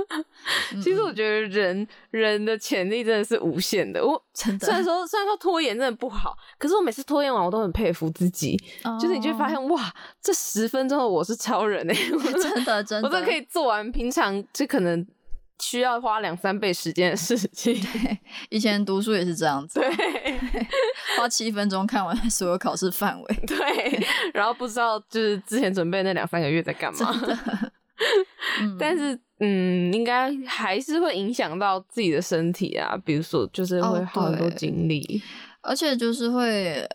<laughs> 其实我觉得人人的潜力真的是无限的。我真的虽然说虽然说拖延真的不好，可是我每次拖延完，我都很佩服自己。就是你就会发现，哇，这十分钟的我是超人 <laughs> 哎、真的真的我真的可以做完平常就可能需要花两三倍时间的事情。以前读书也是这样子啊，对 <laughs> 花七分钟看完所有考试范围。对，然后不知道就是之前准备那两三个月在干嘛。<laughs> 嗯但是嗯，应该还是会影响到自己的身体啊，比如说就是会哦耗很多精力。而且就是会，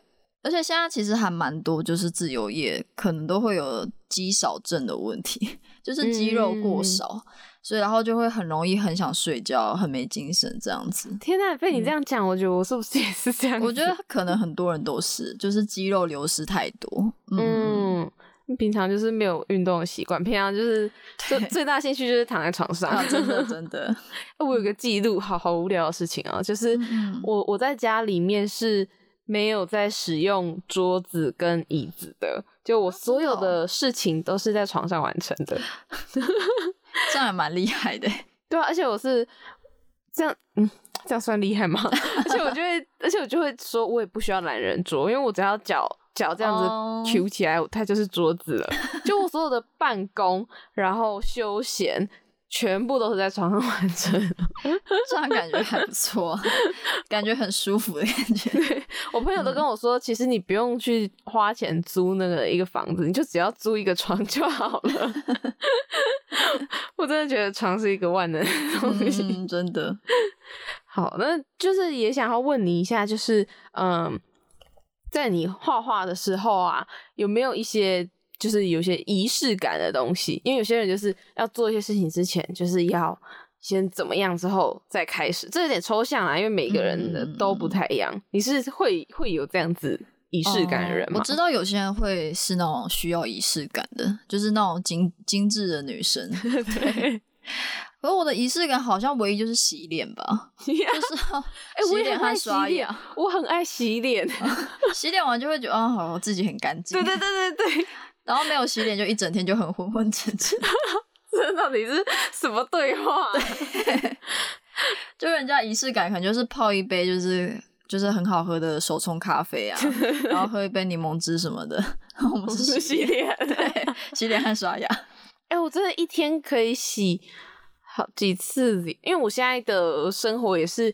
而且现在其实还蛮多，就是自由业可能都会有肌少症的问题，<laughs> 就是肌肉过嗯少，所以然后就会很容易很想睡觉，很没精神这样子。天呐，被你这样讲，我觉得我是不是也是这样？我觉得可能很多人都是，就是肌肉流失太多。嗯，嗯，平常就是没有运动的习惯，平常就是最最大兴趣就是躺在床上。啊，真的真的，<laughs> 我有个记录，好好无聊的事情啊，就是嗯我我在家里面是没有在使用桌子跟椅子的，就我所有的事情都是在床上完成的。<laughs> <laughs> 这样也蛮厉害的。对啊，而且我是这样，嗯，这样算厉害吗？<laughs> 而且我就会，而且我就会说，我也不需要懒人桌，因为我只要脚脚这样哦子 Q 起来，它就是桌子了。<laughs> 就我所有的办公，然后休闲。全部都是在床上完成。<laughs> 这样感觉还不错，感觉很舒服的感觉。<laughs> 我朋友都跟我说，其实你不用去花钱租那个一个房子，你就只要租一个床就好了。<laughs> 我真的觉得床是一个万能的东西。嗯，真的。好，那就是也想要问你一下，就是嗯，在你画画的时候啊，有没有一些就是有些仪式感的东西？因为有些人就是要做一些事情之前，就是要先怎么样之后再开始，这有点抽象啊，因为每个人的都不太一样。你是会会有这样子仪式感的人吗？哦我知道有些人会是那种需要仪式感的，就是那种精精致的女生。<laughs> 对，<laughs> 而我的仪式感好像唯一就是洗脸吧，<laughs> 就是要哎、我洗脸和也很爱洗脸刷牙，，我很爱洗脸。洗脸完就会觉得啊，好，我自己很干净。对对对对对，然后没有洗脸就一整天就很昏昏沉沉，<laughs> 这到底是什么对话？<laughs> <laughs> 就人家仪式感可能就是泡一杯就是就是很好喝的手冲咖啡啊，然后喝一杯柠檬汁什么的。然后我们是洗脸。对，洗脸和刷牙。哎、我真的一天可以洗好几次脸，因为我现在的生活也是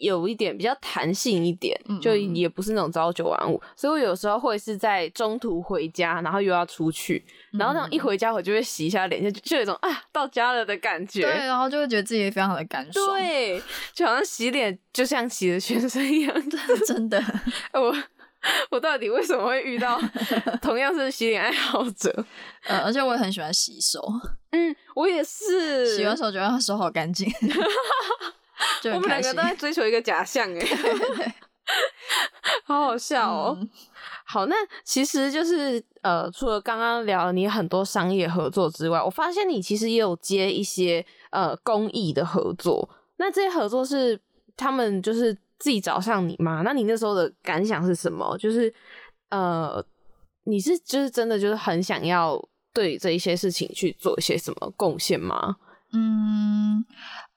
有一点比较弹性一点，就也不是那种朝九晚五，所以我有时候会是在中途回家，然后又要出去，然后那种一回家我就会洗一下脸，就就有一种啊到家了的感觉。对，然后就会觉得自己非常的干爽。对，就好像洗脸就像洗了全身一样。<laughs> 真的。我我到底为什么会遇到 <laughs> 同样是洗脸爱好者？呃，而且我也很喜欢洗手，嗯，我也是。洗完手觉得手好干净，<laughs> <laughs> 就我。们两个都在追求一个假象哎 <laughs> <laughs> 好好笑哦。嗯好，那其实就是呃，除了刚刚聊你很多商业合作之外，我发现你其实也有接一些呃公益的合作。那这些合作是他们就是自己找上你吗？那你那时候的感想是什么？就是呃，你是就是真的就是很想要对这一些事情去做一些什么贡献吗？嗯，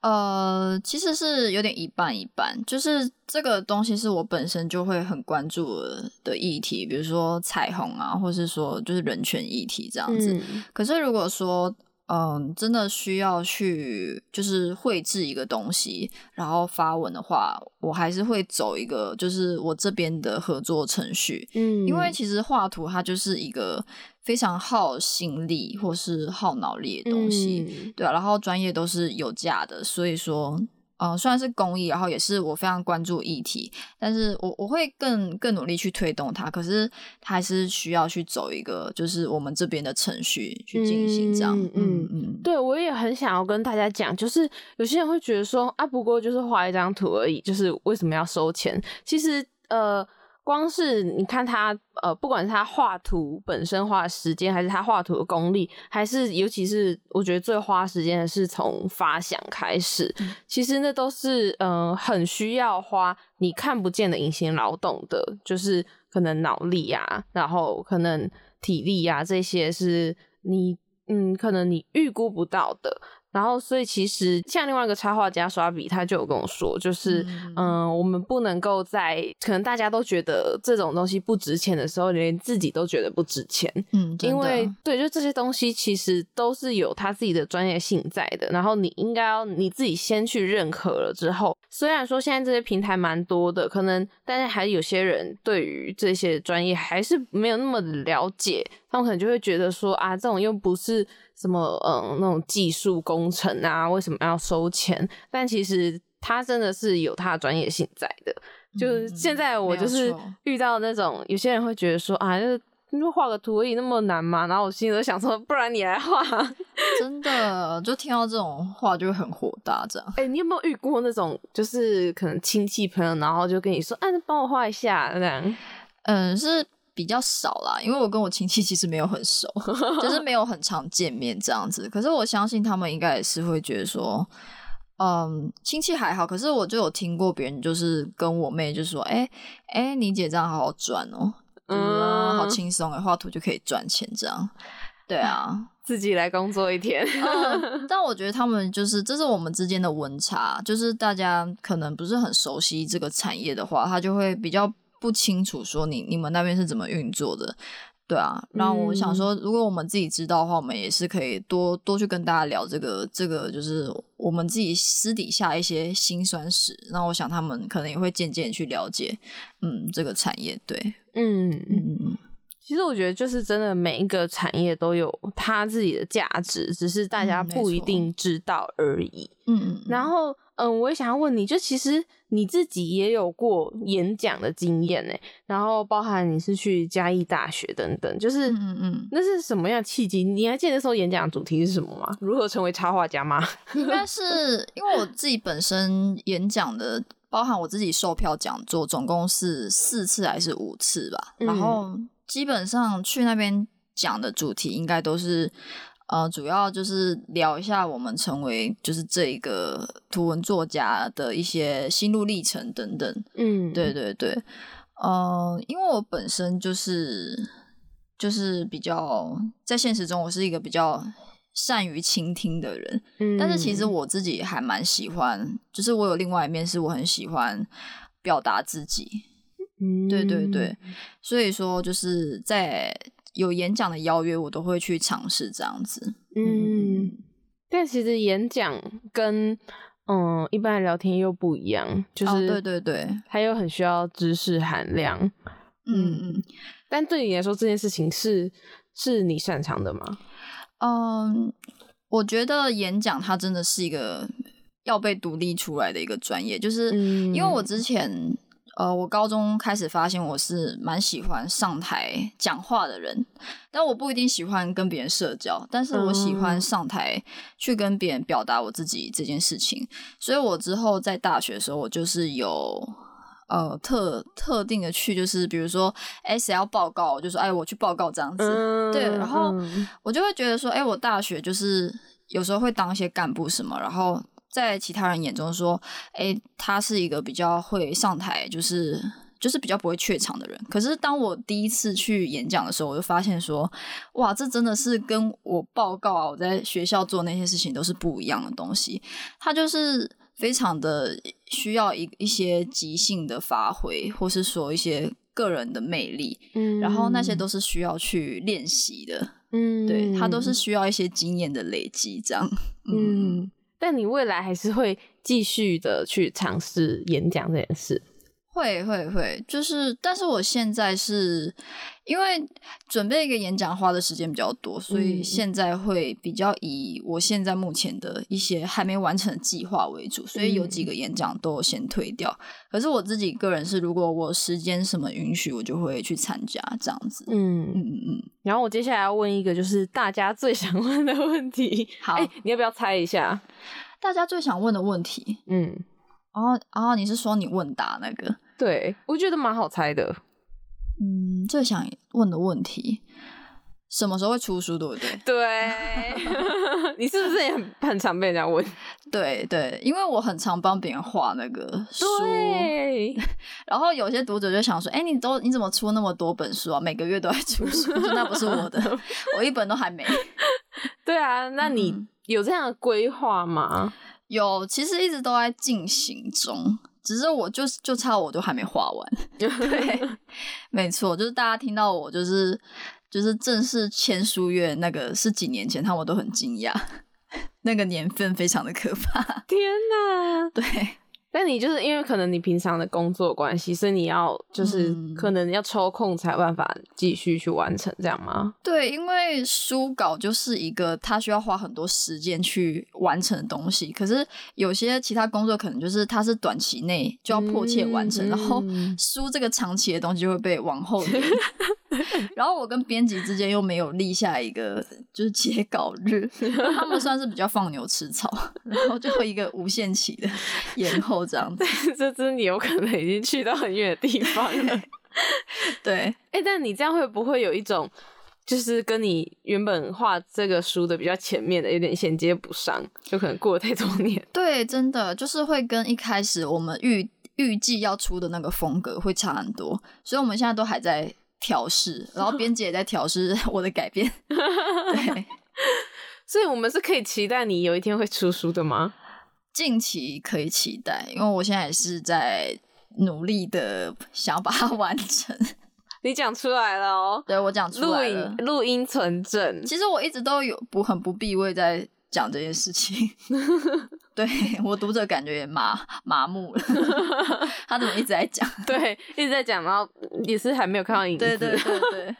呃，其实是有点一半一半，就是这个东西是我本身就会很关注的的议题，比如说彩虹啊，或是说就是人权议题这样子。嗯可是如果说嗯，真的需要去就是绘制一个东西，然后发文的话，我还是会走一个就是我这边的合作程序。嗯，因为其实画图它就是一个非常耗心力或是耗脑力的东西，嗯对啊，然后专业都是有价的，所以说。呃，虽然是公益，然后也是我非常关注议题，但是我我会更更努力去推动它。可是它还是需要去走一个，就是我们这边的程序去进行这样。嗯嗯嗯，对，我也很想要跟大家讲，就是有些人会觉得说啊，不过就是画一张图而已，就是为什么要收钱？其实呃，光是你看他呃，不管是他画图本身花的时间，还是他画图的功力，还是尤其是我觉得最花时间的是从发想开始，其实那都是呃很需要花你看不见的隐形劳动的，就是可能脑力啊，然后可能体力啊，这些是你嗯可能你预估不到的。然后，所以其实像另外一个插画家刷笔，他就有跟我说，就是嗯、呃我们不能够在可能大家都觉得这种东西不值钱的时候，连自己都觉得不值钱。嗯，因为对，就这些东西其实都是有他自己的专业性在的，然后你应该要你自己先去认可了之后，虽然说现在这些平台蛮多的，可能但是还有些人对于这些专业还是没有那么的了解，他们可能就会觉得说啊，这种又不是什么嗯那种技术工程啊，为什么要收钱？但其实他真的是有他的专业性在的。就是现在我就是遇到那种有些人会觉得说啊，就是画个图而已，那么难吗？然后我心里都想说，不然你来画。<laughs> 真的就听到这种话就会很火大，这样。哎、你有没有遇过那种，就是可能亲戚朋友，然后就跟你说，啊，那帮我画一下这样？嗯，是比较少啦，因为我跟我亲戚其实没有很熟，就是没有很常见面这样子。可是我相信他们应该也是会觉得说，嗯，亲戚还好。可是我就有听过别人就是跟我妹就说，哎、哎、你姐这样好好赚哦、就是啊好嗯轻松哎，画图就可以赚钱这样。对啊，<laughs> 自己来工作一天。嗯，但我觉得他们就是这是我们之间的温差，就是大家可能不是很熟悉这个产业的话，他就会比较不清楚说你你们那边是怎么运作的。对啊，然后我想说，如果我们自己知道的话，我们也是可以多多去跟大家聊这个这个，就是我们自己私底下一些辛酸史。那我想他们可能也会渐渐去了解，嗯，这个产业。对，嗯，嗯嗯其实我觉得就是真的每一个产业都有它自己的价值，只是大家不一定知道而已。嗯嗯，然后，嗯，我也想要问你，就其实你自己也有过演讲的经验呢，然后包含你是去嘉义大学等等，就是嗯嗯嗯，那是什么样的契机？你还记得那时候演讲的主题是什么吗？如何成为插画家吗？<laughs> 应该是因为我自己本身演讲的，包含我自己售票讲座，总共是四次还是五次吧。嗯然后基本上去那边讲的主题应该都是，呃，主要就是聊一下我们成为就是这一个图文作家的一些心路历程等等。嗯，对对对，呃，因为我本身就是就是比较在现实中，我是一个比较善于倾听的人，嗯，但是其实。我自己还蛮喜欢，就是我有另外一面是我很喜欢表达自己，嗯，对对对，所以说就是在有演讲的邀约，我都会去尝试这样子。嗯，但其实演讲跟嗯一般的聊天又不一样，就哦，是对对对，还有很需要知识含量。嗯嗯但对你来说，这件事情是是你擅长的吗？嗯，我觉得演讲它真的是一个要被独立出来的一个专业，就是嗯因为我之前。呃，我高中开始发现我是蛮喜欢上台讲话的人，但我不一定喜欢跟别人社交，但是我喜欢嗯上台去跟别人表达我自己这件事情。所以我之后在大学的时候，我就是有呃特特定的去，就是比如说，哎，谁要报告，就说，哎，我去报告这样子。嗯对，然后嗯我就会觉得说，哎、我大学就是有时候会当一些干部什么，然后在其他人眼中说，哎、他是一个比较会上台，就是就是比较不会怯场的人。可是当我第一次去演讲的时候，我就发现说，哇，这真的是跟我报告啊，我在学校做那些事情都是不一样的东西。他就是非常的需要一一些即兴的发挥，或是说一些个人的魅力。嗯然后那些都是需要去练习的。嗯，对，他都是需要一些经验的累积，这样。嗯，但你未来还是会继续的去尝试演讲这件事。会会会，就是，但是我现在是因为准备一个演讲花的时间比较多，所以现在会比较以我现在目前的一些还没完成的计划为主，所以有几个演讲都先推掉。可是我自己个人是，如果我时间什么允许，我就会去参加这样子。嗯嗯嗯。然后我接下来要问一个，就是大家最想问的问题。好，你要不要猜一下大家最想问的问题？嗯，哦哦，你是说你问答那个？对，我觉得蛮好猜的。嗯，最想问的问题，什么时候会出书，对不对？<laughs> 对，<laughs> 你是不是也很很常被人家问？<laughs> 对对，因为我很常帮别人画那个书，然后有些读者就想说：“哎，你都你怎么出那么多本书啊？每个月都在出书？”那不是我的，我一本都还没。对啊，那你有这样的规划吗？有，其实一直都在进行中。只是我就就差我都还没画完，<laughs> 对，<laughs> 没错，就是大家听到我就是就是正式签书院那个是几年前，他们都很惊讶，<laughs> 那个年份非常的可怕，天哪，对。但你就是因为可能你平常的工作关系，所以你要就是可能要抽空才有办法继续去完成这样吗？对，因为书稿就是一个他需要花很多时间去完成的东西，可是有些其他工作可能就是它是短期内就要迫切完成，然后书这个长期的东西就会被往后延。然后我跟编辑之间又没有立下一个就是截稿日，<laughs> 他们算是比较放牛吃草，然后就一个无限期的延后这样子。这只你有可能已经去到很远的地方了。对，哎，但你这样会不会有一种，就是跟你原本画这个书的比较前面的有点衔接不上，就可能过了太多年。对，真的就是会跟一开始我们预预计要出的那个风格会差很多，所以我们现在都还在。调试，然后 <laughs> 编辑也在调试 <laughs> 我的改变。<laughs> 对，所以我们是可以期待你有一天会出书的吗？近期可以期待，因为我现在也是在努力的想要把它完成。你讲出来了哦，对我讲出来了，录音存证。其实我一直都有不很不避讳在。讲这件事情，<laughs> 对我读者感觉也麻麻木了。<laughs> 他怎么一直在讲？<laughs> 对，一直在讲，然后也是还没有看到影子。对对对对，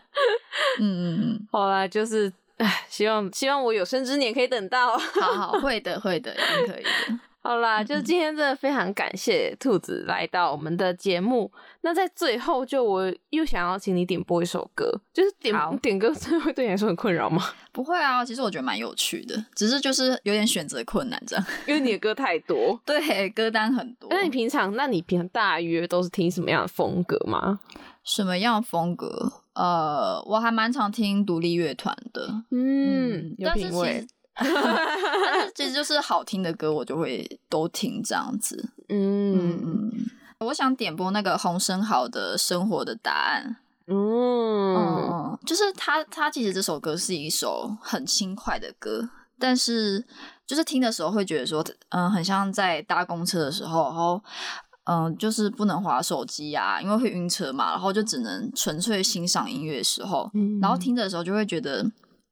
嗯嗯嗯，好啦，就是唉，希望希望我有生之年可以等到。好好，会的会的，一定可以的。好啦，就是今天真的非常感谢兔子来到我们的节目。那在最后，就我又想要请你点播一首歌，就是点点歌，真的会对你来说很困扰吗？<laughs> 不会啊，其实我觉得蛮有趣的，只是就是有点选择困难这样，因为你的歌太多，对，歌单很多。那你平常，那你平常大约都是听什么样的风格吗？什么样风格？呃，我还蛮常听独立乐团的，嗯，有品味。但是其实 <laughs> 就是好听的歌，我就会都听这样子。嗯嗯，我想点播那个洪生豪的《生活的答案》。嗯，就是他，他其实这首歌是一首很轻快的歌，但是就是听的时候会觉得说，嗯，很像在搭公车的时候，然后嗯，就是不能划手机啊，因为会晕车嘛，然后就只能纯粹欣赏音乐的时候，然后听的时候就会觉得。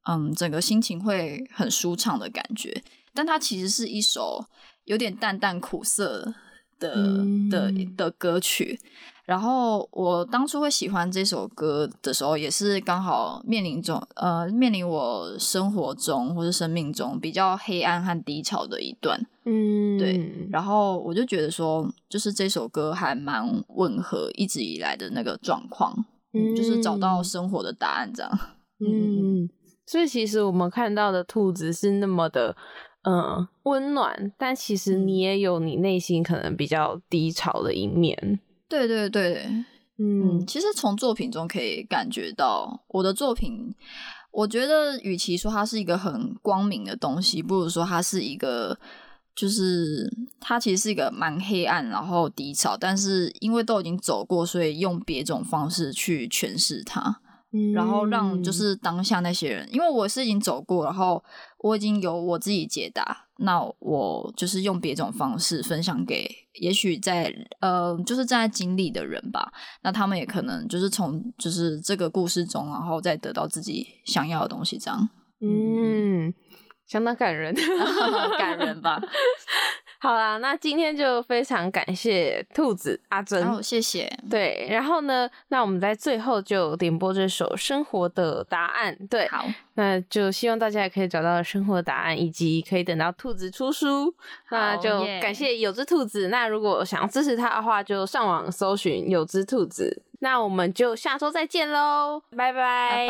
嗯，整个心情会很舒畅的感觉，但它其实是一首有点淡淡苦涩的的的歌曲。然后我当初会喜欢这首歌的时候，也是刚好面临中呃面临我生活中或者生命中比较黑暗和低潮的一段。嗯，对。然后我就觉得说，就是这首歌还蛮吻合一直以来的那个状况，嗯，就是找到生活的答案这样。<laughs> 嗯。所以其实我们看到的兔子是那么的，嗯，温暖，但其实你也有你内心可能比较低潮的一面。对对对，嗯，其实从作品中可以感觉到，我的作品，我觉得与其说它是一个很光明的东西，不如说它是一个，就是它其实是一个蛮黑暗，然后低潮，但是因为都已经走过，所以用别种方式去诠释它。然后让就是当下那些人，因为我是已经走过，然后我已经有我自己解答，那我就是用别种方式分享给，也许在呃，就是正在经历的人吧。那他们也可能就是从就是这个故事中，然后再得到自己想要的东西，这样。嗯，相当感人，<laughs> 感人吧。好啦，那今天就非常感谢兔子阿珍，哦，谢谢。对，然后呢，那我们在最后就点播这首《生活的答案》。对，好，那就希望大家也可以找到生活的答案，以及可以等到兔子出书。那就感谢有只兔子。那如果想要支持他的话，就上网搜寻有只兔子。那我们就下周再见喽，拜拜。